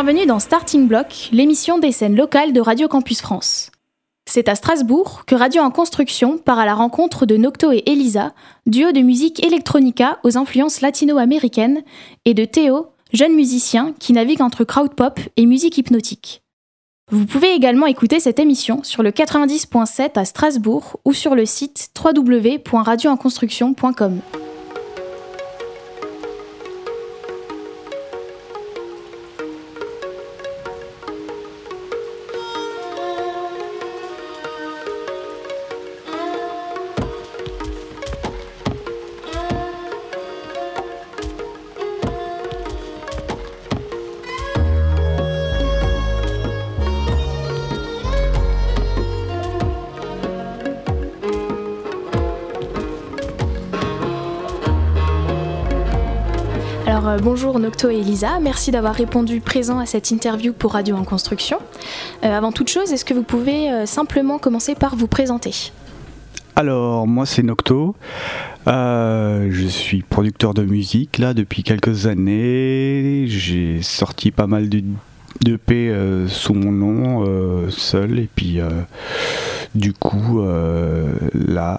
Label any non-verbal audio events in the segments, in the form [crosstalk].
Bienvenue dans Starting Block, l'émission des scènes locales de Radio Campus France. C'est à Strasbourg que Radio en Construction part à la rencontre de Nocto et Elisa, duo de musique electronica aux influences latino-américaines, et de Théo, jeune musicien qui navigue entre crowd-pop et musique hypnotique. Vous pouvez également écouter cette émission sur le 90.7 à Strasbourg ou sur le site www.radioenconstruction.com. bonjour Nocto et Elisa, merci d'avoir répondu présent à cette interview pour Radio en Construction. Euh, avant toute chose, est-ce que vous pouvez euh, simplement commencer par vous présenter? Alors moi c'est Nocto, Euh, je suis producteur de musique là depuis quelques années, j'ai sorti pas mal de d'EP euh, sous mon nom euh, seul et puis euh, du coup euh, là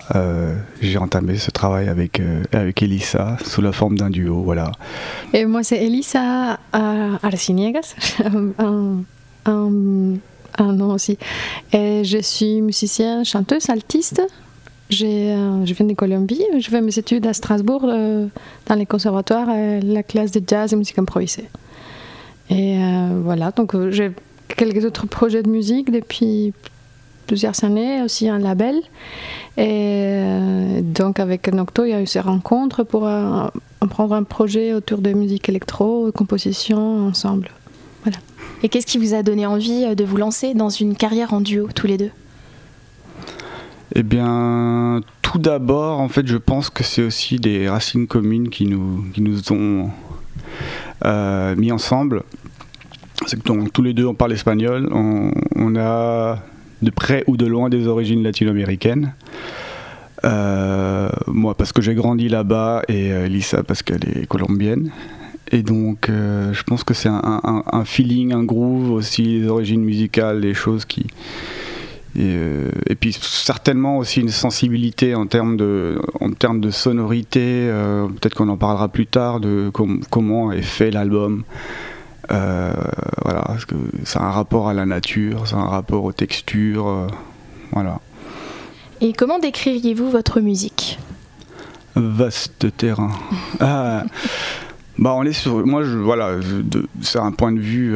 j'ai entamé ce travail avec, avec Elissa sous la forme d'un duo voilà. Et moi, c'est Elisa Arciniegas, [laughs] un, un- un nom aussi. Et je suis musicienne, chanteuse, altiste. Je viens de Colombie. Je fais mes études à Strasbourg dans les conservatoires, la classe de jazz et musique improvisée. Et euh, voilà, donc euh, j'ai quelques autres projets de musique depuis plusieurs années, aussi un label. Et euh, donc avec Nocto, il y a eu ces rencontres pour euh, en prendre un projet autour de musique électro, composition ensemble. Et qu'est-ce qui vous a donné envie de vous lancer dans une carrière en duo tous les deux? Eh bien, tout d'abord, en fait, je pense que c'est aussi des racines communes qui nous, qui nous ont mis ensemble. C'est que donc, tous les deux, on parle espagnol. On, a de près ou de loin des origines latino-américaines. Euh, moi, parce que j'ai grandi là-bas, et euh, Lisa, parce qu'elle est colombienne. Et donc, euh, je pense que c'est un- un feeling, un groove aussi, les origines musicales, les choses qui, et, euh, et puis certainement aussi une sensibilité en termes de, en termes de sonorité, euh, peut-être qu'on en parlera plus tard, de com- comment est fait l'album. Euh, voilà, parce que c'est un rapport à la nature, c'est un rapport aux textures. voilà. Et comment décririez-vous votre musique? Vaste terrain. Ah, bah on est sur. Moi, je, voilà, c'est un point de vue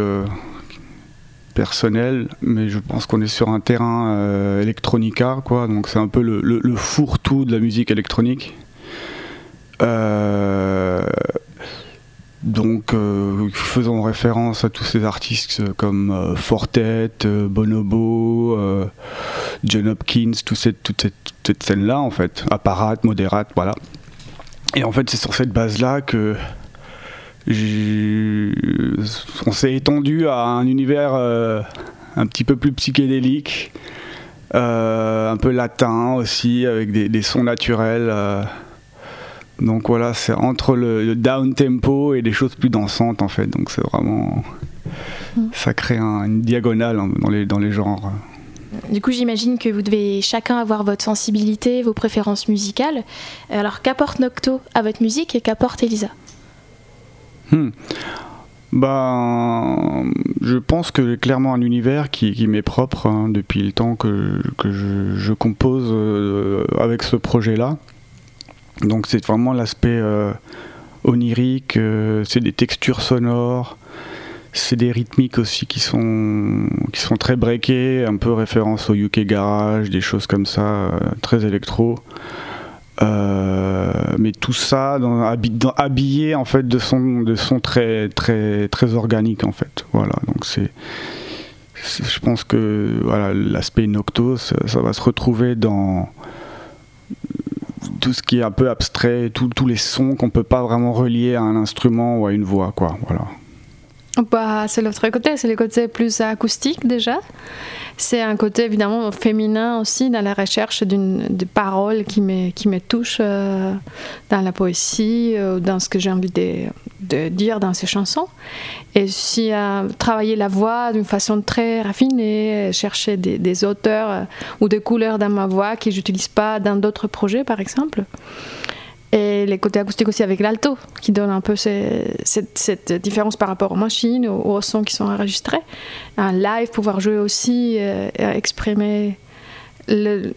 personnel, mais je pense qu'on est sur un terrain euh, electronica, quoi. Donc c'est un peu le, fourre-tout de la musique électronique. Euh, donc, euh, faisons référence à tous ces artistes comme euh, Fortet, euh, Bonobo, John Hopkins, tout cette, toute cette, scène-là, en fait. Apparat, modérate, voilà. Et en fait, c'est sur cette base-là que on s'est étendu à un univers euh, un petit peu plus psychédélique, euh, un peu latin aussi, avec des, des sons naturels. euh. donc voilà, c'est entre le, le down tempo et des choses plus dansantes en fait. Donc c'est vraiment. Ça crée un- une diagonale hein, dans les, dans les genres. Du coup, j'imagine que vous devez chacun avoir votre sensibilité, vos préférences musicales. Alors, qu'apporte Nocto à votre musique et qu'apporte Elisa? Hmm. Ben, je pense que j'ai clairement un univers qui, qui m'est propre hein, depuis le temps que, que je, compose euh, avec ce projet-là. Donc c'est vraiment l'aspect euh, onirique, euh, c'est des textures sonores, c'est des rythmiques aussi qui sont, qui sont très breakées, un peu référence au UK Garage, des choses comme ça, très électro. Euh, mais tout ça habillé en fait de sons de sons très très très organiques en fait. Voilà donc c'est je pense que voilà l'aspect nocto ça, va se retrouver dans tout ce qui est un peu abstrait tous les sons qu'on peut pas vraiment relier à un instrument ou à une voix quoi. Voilà bah, C'est l'autre côté, c'est le côté plus acoustique déjà. C'est un côté évidemment féminin aussi dans la recherche d'une de paroles qui me, qui me touchent euh, dans la poésie, euh, dans ce que j'ai envie de, de, dire dans ces chansons. Et aussi travailler la voix d'une façon très raffinée, chercher des, des auteurs euh, ou des couleurs dans ma voix que j'utilise pas dans d'autres projets par exemple. Et les côtés acoustiques aussi avec l'alto, qui donne un peu cette, différence par rapport aux machines, aux, sons qui sont enregistrés. Un live, pouvoir jouer aussi, euh, exprimer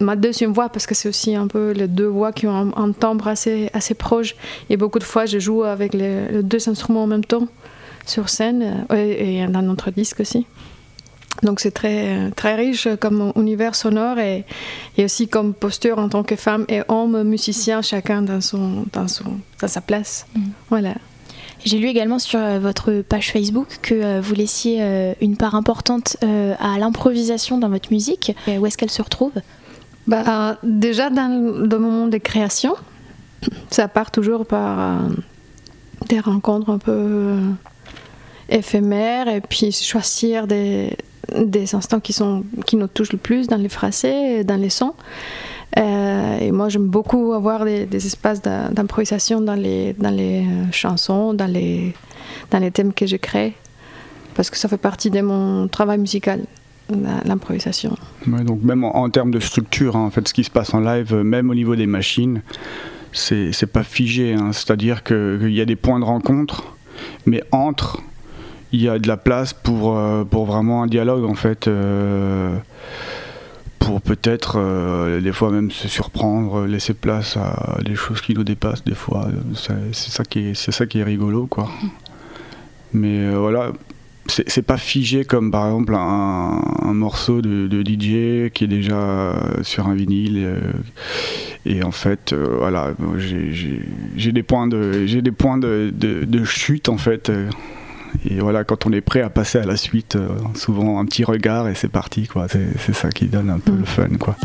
ma deuxième voix, parce que c'est aussi un peu les deux voix qui ont un, un, timbre assez, assez proche. Et beaucoup de fois, je joue avec les, deux instruments en même temps sur scène, euh, et dans notre disque aussi. Donc c'est très, très riche comme univers sonore et, et, aussi comme posture en tant que femme et homme musicien, chacun dans, son, dans, son, dans sa place. Mmh. Voilà. J'ai lu également sur votre page Facebook que vous laissiez une part importante à l'improvisation dans votre musique. Où est-ce qu'elle se retrouve? Bah, Déjà dans le moment de création, ça part toujours par euh, des rencontres un peu euh, éphémères et puis choisir des, des instants qui, sont, qui nous touchent le plus dans les phrasés, dans les sons. Euh, et moi, j'aime beaucoup avoir des, espaces d'improvisation dans les, dans les chansons, dans les, dans les thèmes que je crée, parce que ça fait partie de mon travail musical, l'improvisation. Donc même en, termes de structure, hein, en fait, ce qui se passe en live, même au niveau des machines, c'est pas figé. Hein, C'est-à-dire qu'il y a des points de rencontre, mais entre il y a de la place pour, euh, pour vraiment un dialogue en fait. Euh, pour peut-être euh, des fois même se surprendre, laisser place à des choses qui nous dépassent des fois. C'est ça qui est, ça qui est rigolo quoi. Mais voilà, c'est pas figé comme par exemple un, morceau de, DJ qui est déjà sur un vinyle. et en fait, voilà, j'ai des points de, des points de, de chute en fait et voilà, quand on est prêt à passer à la suite, euh, souvent un petit regard et c'est parti, quoi. C'est ça qui donne un peu mmh. le fun, quoi.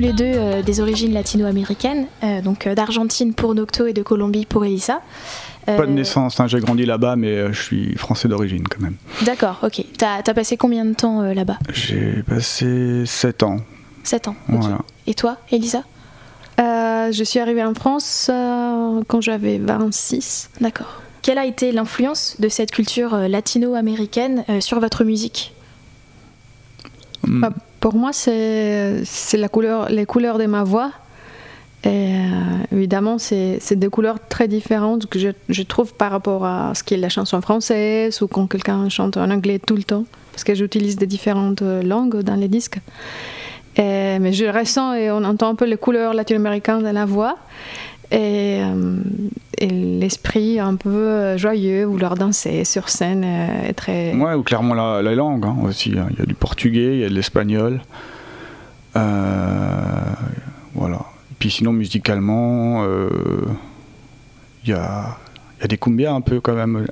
Tous les deux euh, des origines latino-américaines, euh, donc euh, d'Argentine pour Nocto et de Colombie pour Elissa. Pas de naissance, hein, j'ai grandi là-bas, mais je suis français d'origine quand même. D'accord, ok. T'as as passé combien de temps là-bas? J'ai passé 7 ans. 7 ans, okay. voilà. Et toi, Elisa? Je suis arrivée en France quand j'avais 26. D'accord. Quelle a été l'influence de cette culture latino-américaine sur votre musique? Mm. Pour moi, c'est la couleur, les couleurs de ma voix. Euh, évidemment, c'est des couleurs très différentes que je, trouve par rapport à ce qui est la chanson française ou quand quelqu'un chante en anglais tout le temps, parce que j'utilise des différentes langues dans les disques. Mais je ressens et on entend un peu les couleurs latino-américaines dans la voix et, euh, et l'esprit un peu joyeux, vouloir danser sur scène euh, est très. Ouais, ou clairement la, la langue hein, aussi. Hein. Il y a du portugais, il y a de l'espagnol. Euh, voilà. Et puis sinon, musicalement, euh, il y a y a des cumbias un peu quand même.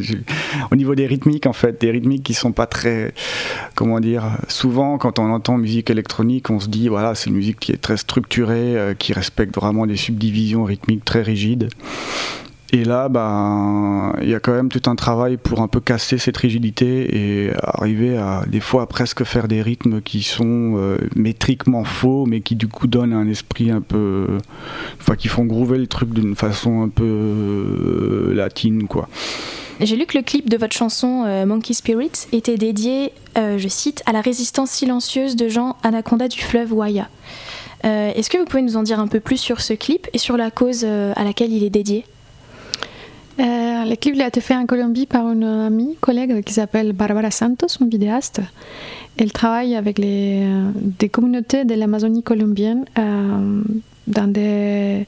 [laughs] Au niveau des rythmiques en fait des rythmiques qui sont pas très comment dire souvent quand on entend musique électronique on se dit voilà c'est une musique qui est très structurée euh, qui respecte vraiment des subdivisions rythmiques très rigides et là, ben, il y a quand même tout un travail pour un peu casser cette rigidité et arriver à des fois presque faire des rythmes qui sont euh, métriquement faux, mais qui du coup donnent un esprit un peu, enfin, qui font groover le truc d'une façon un peu euh, latine, quoi. J'ai lu que le clip de votre chanson euh, Monkey Spirit était dédié, je cite, à la résistance silencieuse de Jean Anaconda du fleuve Waya. Est-ce que vous pouvez nous en dire un peu plus sur ce clip et sur la cause à laquelle il est dédié? Euh, le clip a été fait en Colombie par une amie, collègue qui s'appelle Barbara Santos, une vidéaste. Elle travaille avec euh, des communautés de l'Amazonie colombienne euh, dans, des,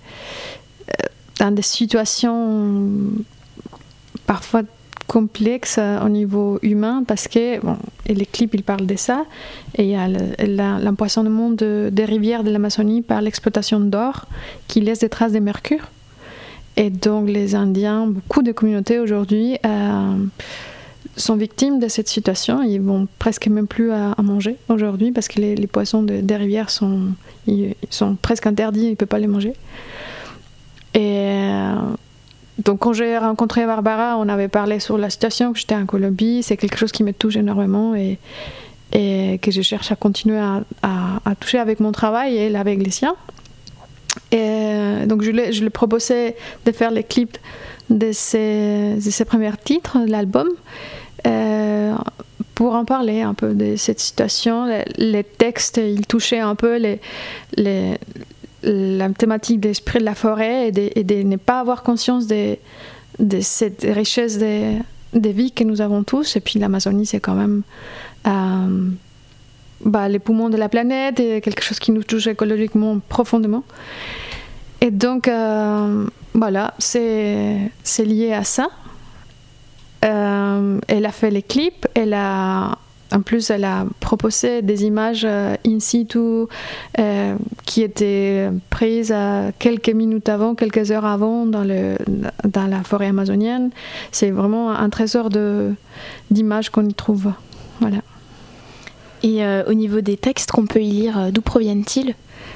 dans des situations parfois complexe au niveau humain parce que bon, et les clips ils parlent de ça et il y a l'empoisonnement de, des rivières de l'Amazonie par l'exploitation d'or qui laisse des traces de mercure et donc les Indiens beaucoup de communautés aujourd'hui euh, sont victimes de cette situation. Ils vont presque même plus à, manger aujourd'hui parce que les, poissons des rivières sont, sont presque interdits ils ne peuvent pas les manger. Et euh, donc quand j'ai rencontré Barbara, on avait parlé sur la situation, que j'étais en Colombie, c'est quelque chose qui me touche énormément et, que je cherche à continuer à, toucher avec mon travail et avec les siens. Et euh, donc je lui, je lui proposais de faire les clips de ses, de premiers titres de l'album euh, pour en parler un peu de cette situation. Les, textes, ils touchaient un peu la thématique de l'esprit de la forêt et de, ne pas avoir conscience de, de cette richesse des, des, vies que nous avons tous. Et puis l'Amazonie, c'est quand même euh, bah, les poumons de la planète et quelque chose qui nous touche écologiquement profondément. Et donc, euh, voilà, c'est lié à ça. Euh, elle a fait les clips, elle a en plus, elle a proposé des images euh, in situ qui étaient prises quelques minutes avant, quelques heures avant dans, le, dans la forêt amazonienne. C'est vraiment un trésor d'images qu'on y trouve. Voilà. Et au niveau des textes qu'on peut y lire, d'où proviennent-ils?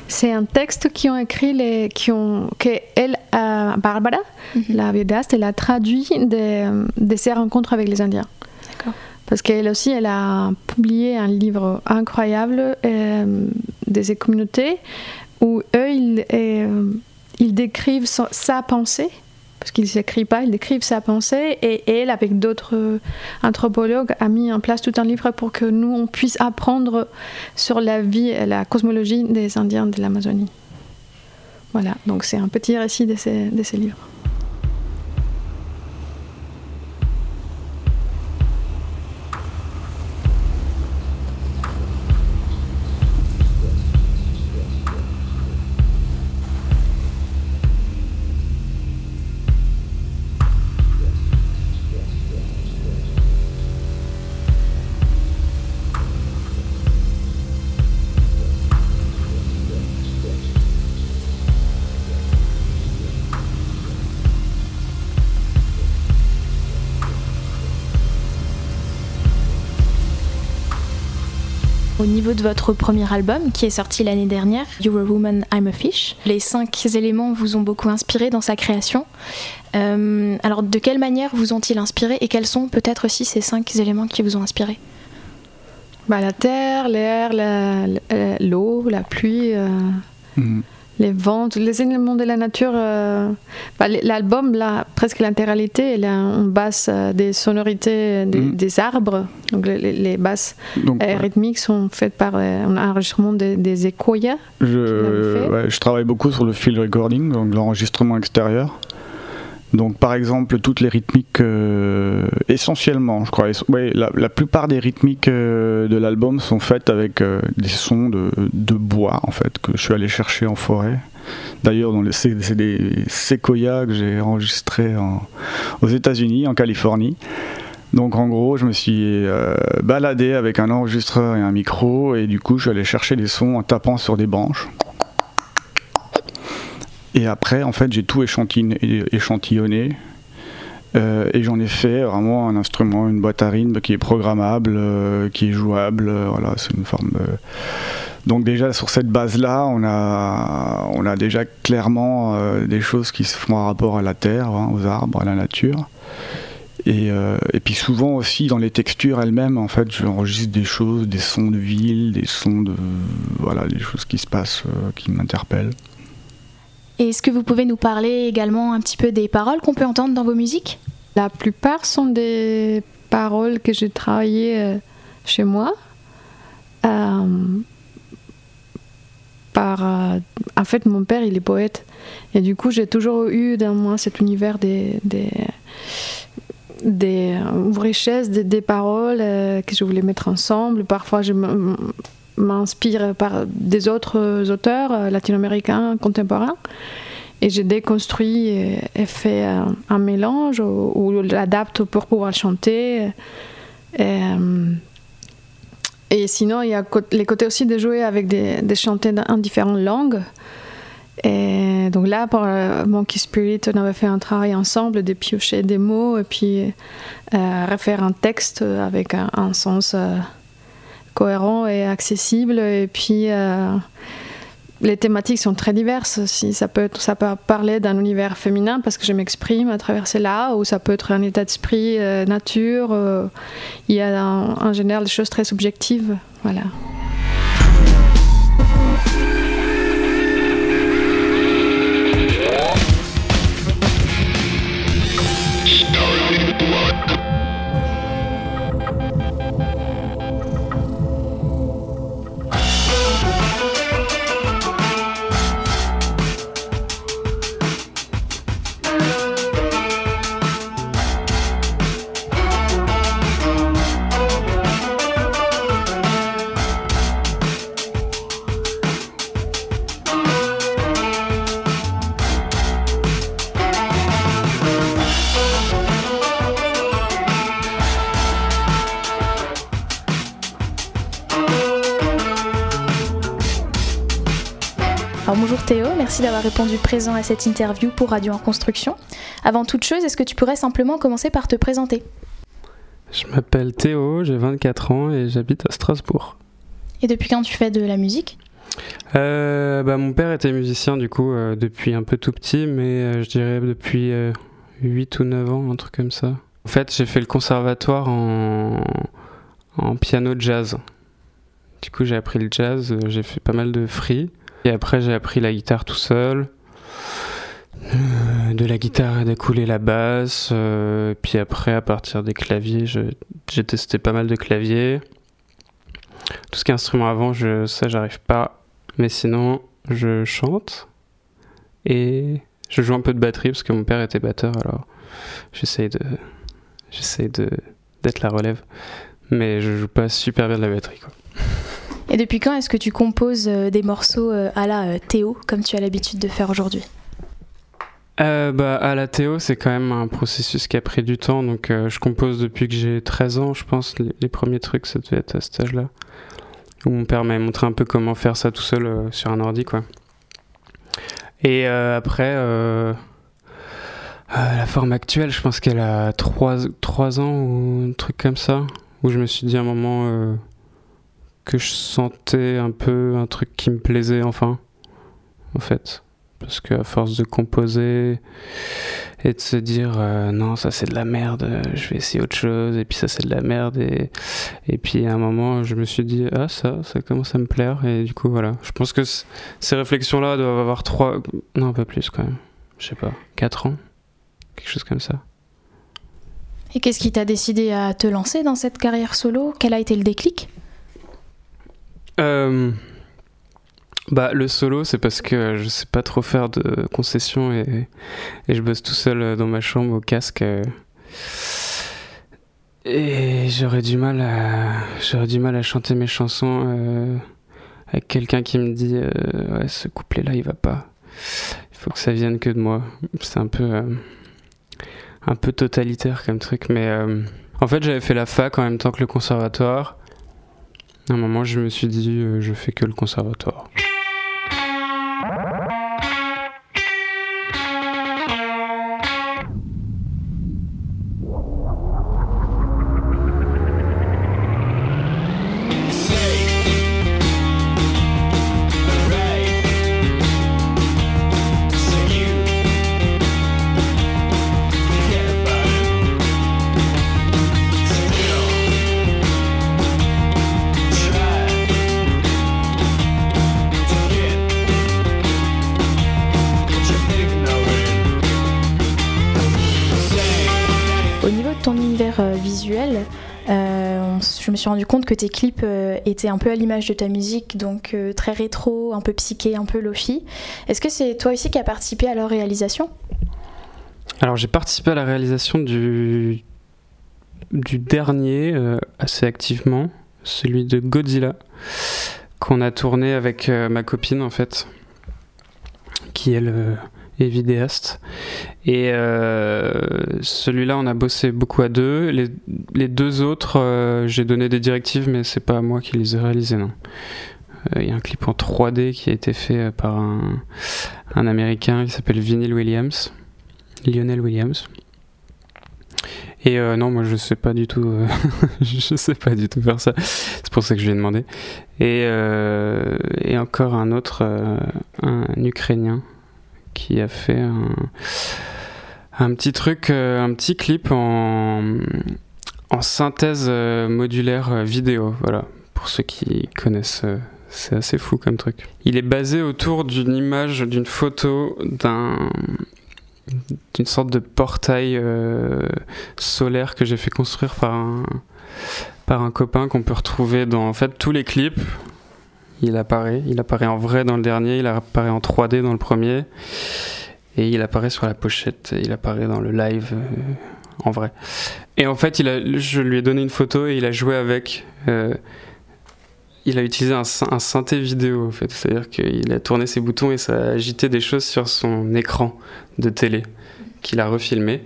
C'est un texte qui ont écrit les, qui ont, que elle, Barbara, mhm. la vidéaste, elle a traduit de, de ses rencontres avec les Indiens. Parce qu'elle aussi, elle a publié un livre incroyable euh, des communautés où eux, ils, euh, ils décrivent sa, pensée, parce qu'ils ne s'écrivent pas, ils décrivent sa pensée, et elle, avec d'autres anthropologues, a mis en place tout un livre pour que nous, on puisse apprendre sur la vie et la cosmologie des Indiens de l'Amazonie. Voilà, donc c'est un petit récit de de ces livres. Au niveau de votre premier album, qui est sorti l'année dernière, You're a Woman, I'm a Fish, les cinq éléments vous ont beaucoup inspiré dans sa création. Euh, alors, de quelle manière vous ont-ils inspiré et quels sont peut-être aussi ces cinq éléments qui vous ont inspiré? Bah, La terre, l'air, l'eau, la, pluie. Euh, mhm les ventes, les éléments de la nature. Euh, bah, l'album, là, presque l'intégralité, elle on basse euh, des sonorités mhm. des, arbres. Donc les, basses euh, rythmiques sont faites par un enregistrement des, des Je, je travaille beaucoup sur le field recording, donc l'enregistrement extérieur. Donc par exemple toutes les rythmiques euh, essentiellement, je crois, ouais, la, plupart des rythmiques euh, de l'album sont faites avec euh, des sons de, bois en fait que je suis allé chercher en forêt. D'ailleurs, c'est des séquoias que j'ai enregistrés aux États-Unis, en Californie. Donc en gros, je me suis baladé avec un enregistreur et un micro et du coup, je suis allé chercher des sons en tapant sur des branches. Et après, en fait, j'ai tout échantillonné. Euh, et j'en ai fait vraiment un instrument, une boîte à rythme qui est programmable, euh, qui est jouable. Euh, voilà, c'est une forme Donc déjà sur cette base-là, on a, on a déjà clairement des choses qui se font en rapport à la terre, hein, aux arbres, à la nature. Et, et, puis souvent aussi dans les textures elles-mêmes, en fait, j'enregistre des choses, des sons de ville, des sons de voilà, des choses qui se passent, qui m'interpellent. Et est-ce que vous pouvez nous parler également un petit peu des paroles qu'on peut entendre dans vos musiques? La plupart sont des paroles que j'ai travaillées euh, chez moi. Euh, par, euh, en fait, mon père, il est poète. Et du coup, j'ai toujours eu dans moi cet univers des, des, des richesses, des, paroles que je voulais mettre ensemble. Parfois, je m'inspire par des autres auteurs latino-américains contemporains. et j'ai déconstruit et, fait un, mélange ou, l'adapte pour pouvoir chanter. Et, et sinon, il y a les côtés aussi de jouer avec des, des chantés en différentes langues. Et donc là, pour euh, Monkey Spirit, on avait fait un travail ensemble de piocher des mots et puis euh, refaire un texte avec un, sens euh, cohérent et accessible. Et puis les thématiques sont très diverses. Si ça peut, ça peut parler d'un univers féminin parce que je m'exprime à travers cela, ou ça peut être un état d'esprit, euh, nature. Euh, il y a en général des choses très subjectives. Voilà. Merci d'avoir répondu présent à cette interview pour Radio en Construction. Avant toute chose, est-ce que tu pourrais simplement commencer par te présenter? Je m'appelle Théo, j'ai 24 ans et j'habite à Strasbourg. Et depuis quand tu fais de la musique? Euh, bah, Mon père était musicien du coup euh, depuis un peu tout petit, mais euh, je dirais depuis 8 ou 9 ans, un truc comme ça. En fait, j'ai fait le conservatoire en, en piano jazz. Du coup, j'ai appris le jazz, j'ai fait pas mal de free. Et après, j'ai appris la guitare tout seul. Euh, de la guitare a découlé la basse. Euh, puis après, à partir des claviers, j'ai testé pas mal de claviers. Tout ce qui est instrument avant, ça, j'arrive pas. Mais sinon, je chante. Et je joue un peu de batterie parce que mon père était batteur. Alors, j'essaye de. J'essaye de d'être la relève. Mais je joue pas super bien de la batterie, quoi. [laughs] Et depuis quand est-ce que tu composes euh, des morceaux euh, à la euh, Théo, comme tu as l'habitude de faire aujourd'hui? Bah, à la Théo, c'est quand même un processus qui a pris du temps. Donc, je compose depuis que j'ai 13 ans, je pense. Les, premiers trucs, ça devait être à cet âge-là. Où mon père m'a montré un peu comment faire ça tout seul sur un ordi, quoi. Et après, la forme actuelle, je pense qu'elle a 3, 3 ans ou un truc comme ça. Où je me suis dit à un moment que je sentais un peu un truc qui me plaisait enfin, en fait. Parce qu'à force de composer et de se dire euh, non, ça c'est de la merde, je vais essayer autre chose, et puis ça c'est de la merde, et, et puis à un moment je me suis dit ah, ça, ça commence à me plaire, et du coup voilà. Je pense que ces réflexions-là doivent avoir trois, non, pas plus quand même, je sais pas, quatre ans, quelque chose comme ça. Et qu'est-ce qui t'a décidé à te lancer dans cette carrière solo? Quel a été le déclic? Euh, bah, le solo, c'est parce que je sais pas trop faire de concessions et, je bosse tout seul dans ma chambre au casque. Et j'aurais du mal à j'aurais du mal à chanter mes chansons euh, avec quelqu'un qui me dit euh, ouais ce couplet là il va pas. Il faut que ça vienne que de moi. C'est un peu un peu totalitaire comme truc, mais en fait j'avais fait la fac en même temps que le conservatoire. À un moment, je me suis dit, euh, je fais que le conservatoire. Je me suis rendu compte que tes clips euh, étaient un peu à l'image de ta musique, donc euh, très rétro, un peu psyché, un peu lofi. Est-ce que c'est toi aussi qui as participé à leur réalisation? Alors j'ai participé à la réalisation du, dernier euh, assez activement, celui de Godzilla, qu'on a tourné avec ma copine en fait, qui elle et vidéaste. Et celui-là, on a bossé beaucoup à deux. Les, deux autres, j'ai donné des directives, mais c'est pas moi qui les ai réalisés, non. Il y a un clip en 3D qui a été fait par un, Américain qui s'appelle Vinyl Williams, Lionel Williams. Et euh, non, moi je sais pas du tout, euh, [laughs] je sais pas du tout faire ça. C'est pour ça que je lui ai demandé. Et, euh, et encore un autre, un Ukrainien, qui a fait un, petit truc, un petit clip en, synthèse modulaire vidéo. Voilà, pour ceux qui connaissent. c'est assez fou comme truc. Il est basé autour d'une image, d'une photo d'un d'une sorte de portail euh, solaire que j'ai fait construire par un, par un copain qu'on peut retrouver dans en fait tous les clips. Il apparaît, il apparaît en vrai dans le dernier, il apparaît en 3D dans le premier, et il apparaît sur la pochette, il apparaît dans le live euh, en vrai. Et en fait, je lui ai donné une photo et il a joué avec. Euh, il a utilisé un, synthé vidéo fait, c'est-à-dire qu'il a tourné ses boutons et ça a agité des choses sur son écran de télé qu'il a refilmé.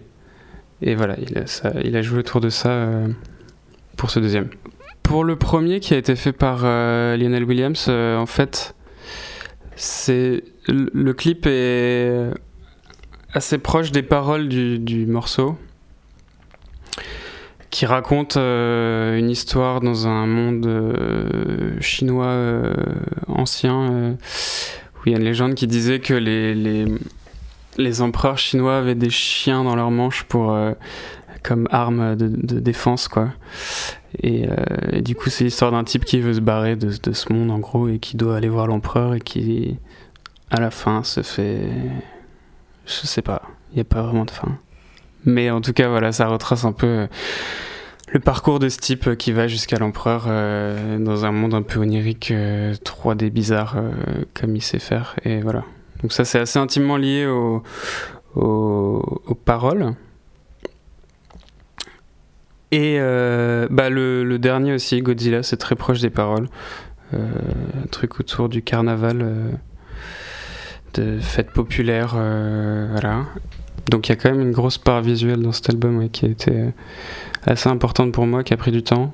Et voilà, il a, ça, il a joué autour de ça euh, pour ce deuxième. Pour le premier qui a été fait par euh, Lionel Williams, euh, en fait, c'est le clip est assez proche des paroles du, morceau qui raconte euh, une histoire dans un monde chinois ancien où il y a une légende qui disait que les, les, les, empereurs chinois avaient des chiens dans leurs manches pour comme arme de, de, défense quoi et, et du coup c'est l'histoire d'un type qui veut se barrer de, ce monde en gros et qui doit aller voir l'empereur et qui à la fin se fait je sais pas il n'y a pas vraiment de fin mais en tout cas, voilà, ça retrace un peu euh, le parcours de ce type qui va jusqu'à l'empereur euh, dans un monde un peu onirique, 3D euh, bizarre, comme il sait faire. Et voilà. Donc ça, c'est assez intimement lié aux paroles. Et bah, le, dernier aussi, Godzilla, c'est très proche des paroles. un truc autour du carnaval, de fêtes populaires, voilà. Donc il y a quand même une grosse part visuelle dans cet album qui a été euh, assez importante pour moi, qui a pris du temps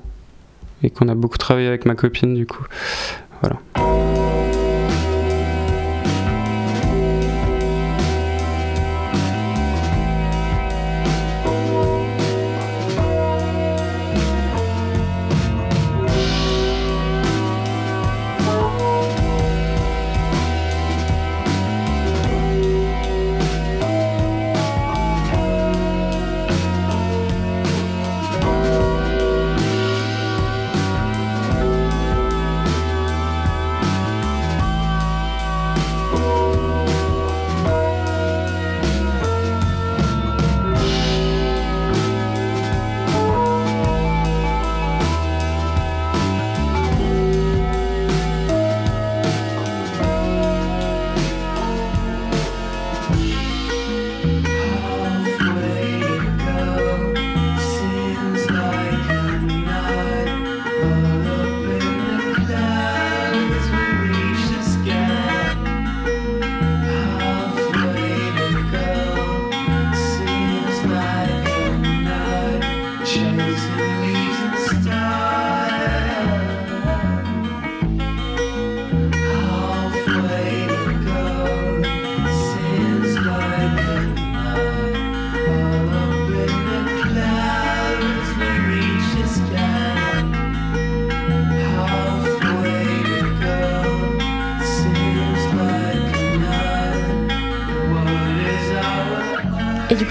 et qu'on a beaucoup travaillé avec ma copine du coup. Voilà.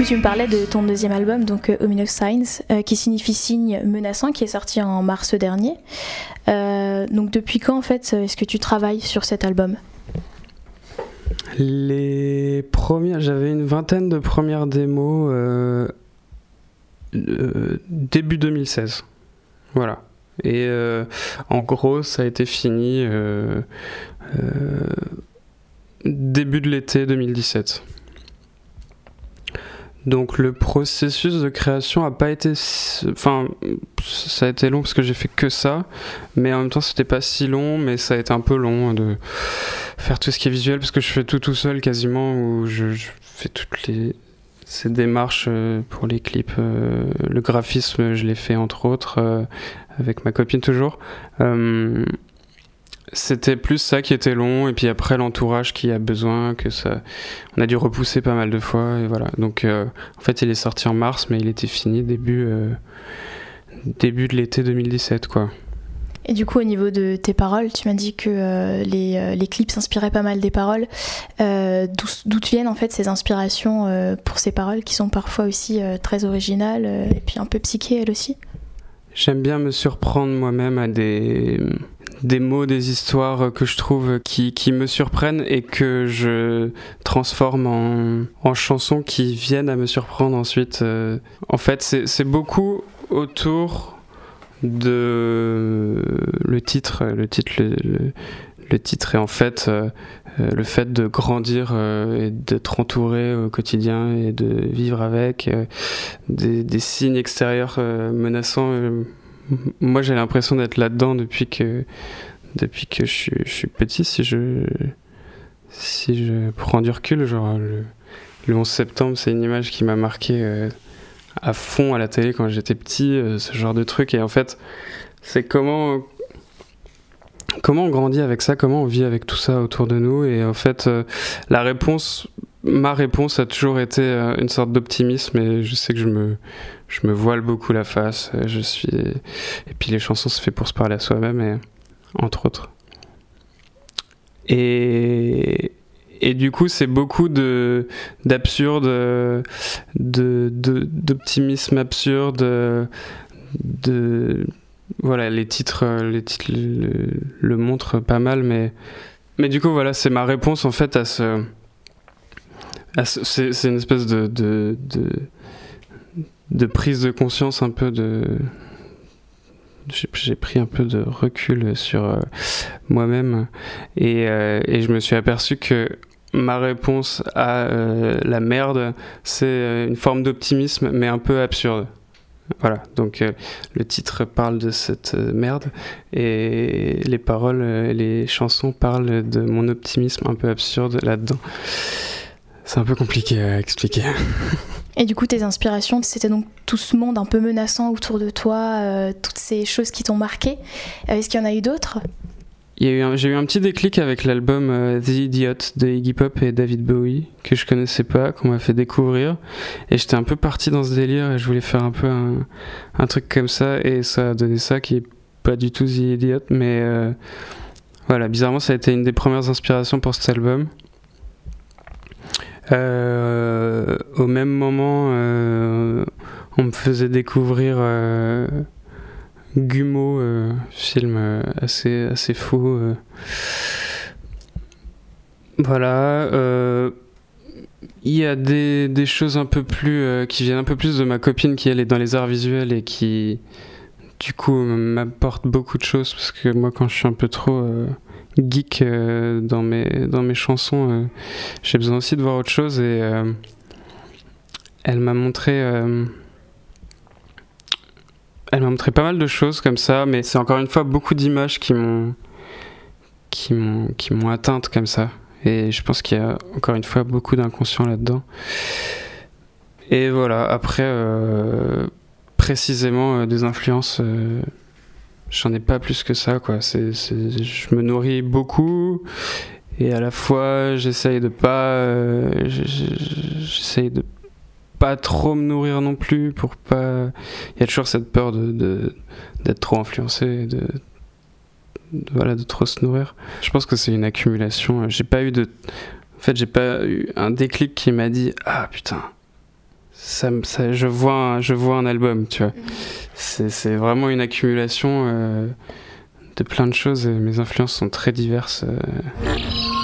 Tu me parlais de ton deuxième album, donc euh, Ominous Signs, euh, qui signifie signe menaçant, qui est sorti en mars dernier. Euh, donc depuis quand en fait est-ce que tu travailles sur cet album? Les premières, j'avais une vingtaine de premières démos début 2016. Voilà. Et en gros, ça a été fini début de l'été 2017. Donc le processus de création a pas été, enfin ça a été long parce que j'ai fait que ça, mais en même temps c'était pas si long, mais ça a été un peu long de faire tout ce qui est visuel parce que je fais tout tout seul quasiment où je, je fais toutes les ces démarches pour les clips le graphisme je l'ai fait entre autres avec ma copine toujours c'était plus ça qui était long, et puis après l'entourage qui a besoin, que ça. On a dû repousser pas mal de fois, et voilà. Donc euh, en fait, il est sorti en mars, mais il était fini début, euh, début de l'été 2017, quoi. Et du coup, au niveau de tes paroles, tu m'as dit que euh, les, les, clips s'inspiraient pas mal des paroles. D'où viennent en fait ces inspirations pour ces paroles qui sont parfois aussi très originales et puis un peu psychées elles aussi? J'aime bien me surprendre moi-même à des des mots, des histoires que je trouve qui, me surprennent et que je transforme en, chansons qui viennent à me surprendre ensuite. Euh, en fait, c'est beaucoup autour de le titre. Le titre, le, titre est en fait euh, euh, le fait de grandir et d'être entouré au quotidien et de vivre avec des, des, signes extérieurs menaçants moi j'ai l'impression d'être là-dedans depuis que depuis que je suis, petit si je si je prends du recul genre le, le 11 septembre c'est une image qui m'a marqué euh, à fond à la télé quand j'étais petit euh, ce genre de truc. Et en fait c'est comment comment on grandit avec ça comment on vit avec tout ça autour de nous. Et en fait euh, la réponse ma réponse a toujours été une sorte d'optimisme. Et je sais que je me je me voile beaucoup la face. Euh, je suis et puis les chansons se fait pour se parler à soi-même entre autres. Et et du coup, c'est beaucoup de d'absurde, de d'optimisme absurde, de voilà les titres, les titres le, montrent pas mal, mais mais du coup voilà, c'est ma réponse en fait à ce, c'est une espèce de de prise de conscience un peu de j'ai pris un peu de recul sur euh, moi-même et, euh, et, je me suis aperçu que ma réponse à euh, la merde c'est une forme d'optimisme mais un peu absurde. Voilà. Donc le titre parle de cette merde et les paroles les chansons parlent de mon optimisme un peu absurde là-dedans. C'est un peu compliqué à expliquer [laughs] Et du coup, tes inspirations, c'était donc tout ce monde un peu menaçant autour de toi, euh, toutes ces choses qui t'ont marqué. Euh, est-ce qu'il y en a eu d'autres? J'ai eu un petit déclic avec l'album euh, The Idiot de Iggy Pop et David Bowie que je connaissais pas, qu'on m'a fait découvrir. Et j'étais un peu parti dans ce délire et je voulais faire un peu un, truc comme ça. Et ça a donné ça qui est pas du tout The Idiot mais voilà bizarrement ça a été une des premières inspirations pour cet album euh, au même moment, euh, on me faisait découvrir euh, Gumo, film assez, assez fou. Voilà. Il y a des, des, choses un peu plus qui viennent un peu plus de ma copine qui elle est dans les arts visuels et qui du coup m'apporte beaucoup de choses parce que moi quand je suis un peu trop geek euh, dans, mes, dans mes chansons, euh, j'ai besoin aussi de voir autre chose et euh, elle m'a montré elle m'a montré pas mal de choses comme ça, mais c'est encore une fois beaucoup d'images qui m'ont qui m'ont qui m'ont atteinte comme ça. Et je pense qu'il y a encore une fois beaucoup d'inconscient là-dedans. Et voilà. Après, précisément des influences j'en ai pas plus que ça quoi. Je me nourris beaucoup et à la fois j'essaye de pas euh, j'essaye de pas trop me nourrir non plus pour pas il y a toujours cette peur de, d'être trop influencé de, voilà de trop se nourrir. Je pense que c'est une accumulation. J'ai pas eu de en fait j'ai pas eu un déclic qui m'a dit ah putain ça, ça, je, vois un, je vois un album, tu vois. C'est vraiment une accumulation euh, de plein de choses et mes influences sont très diverses. Euh.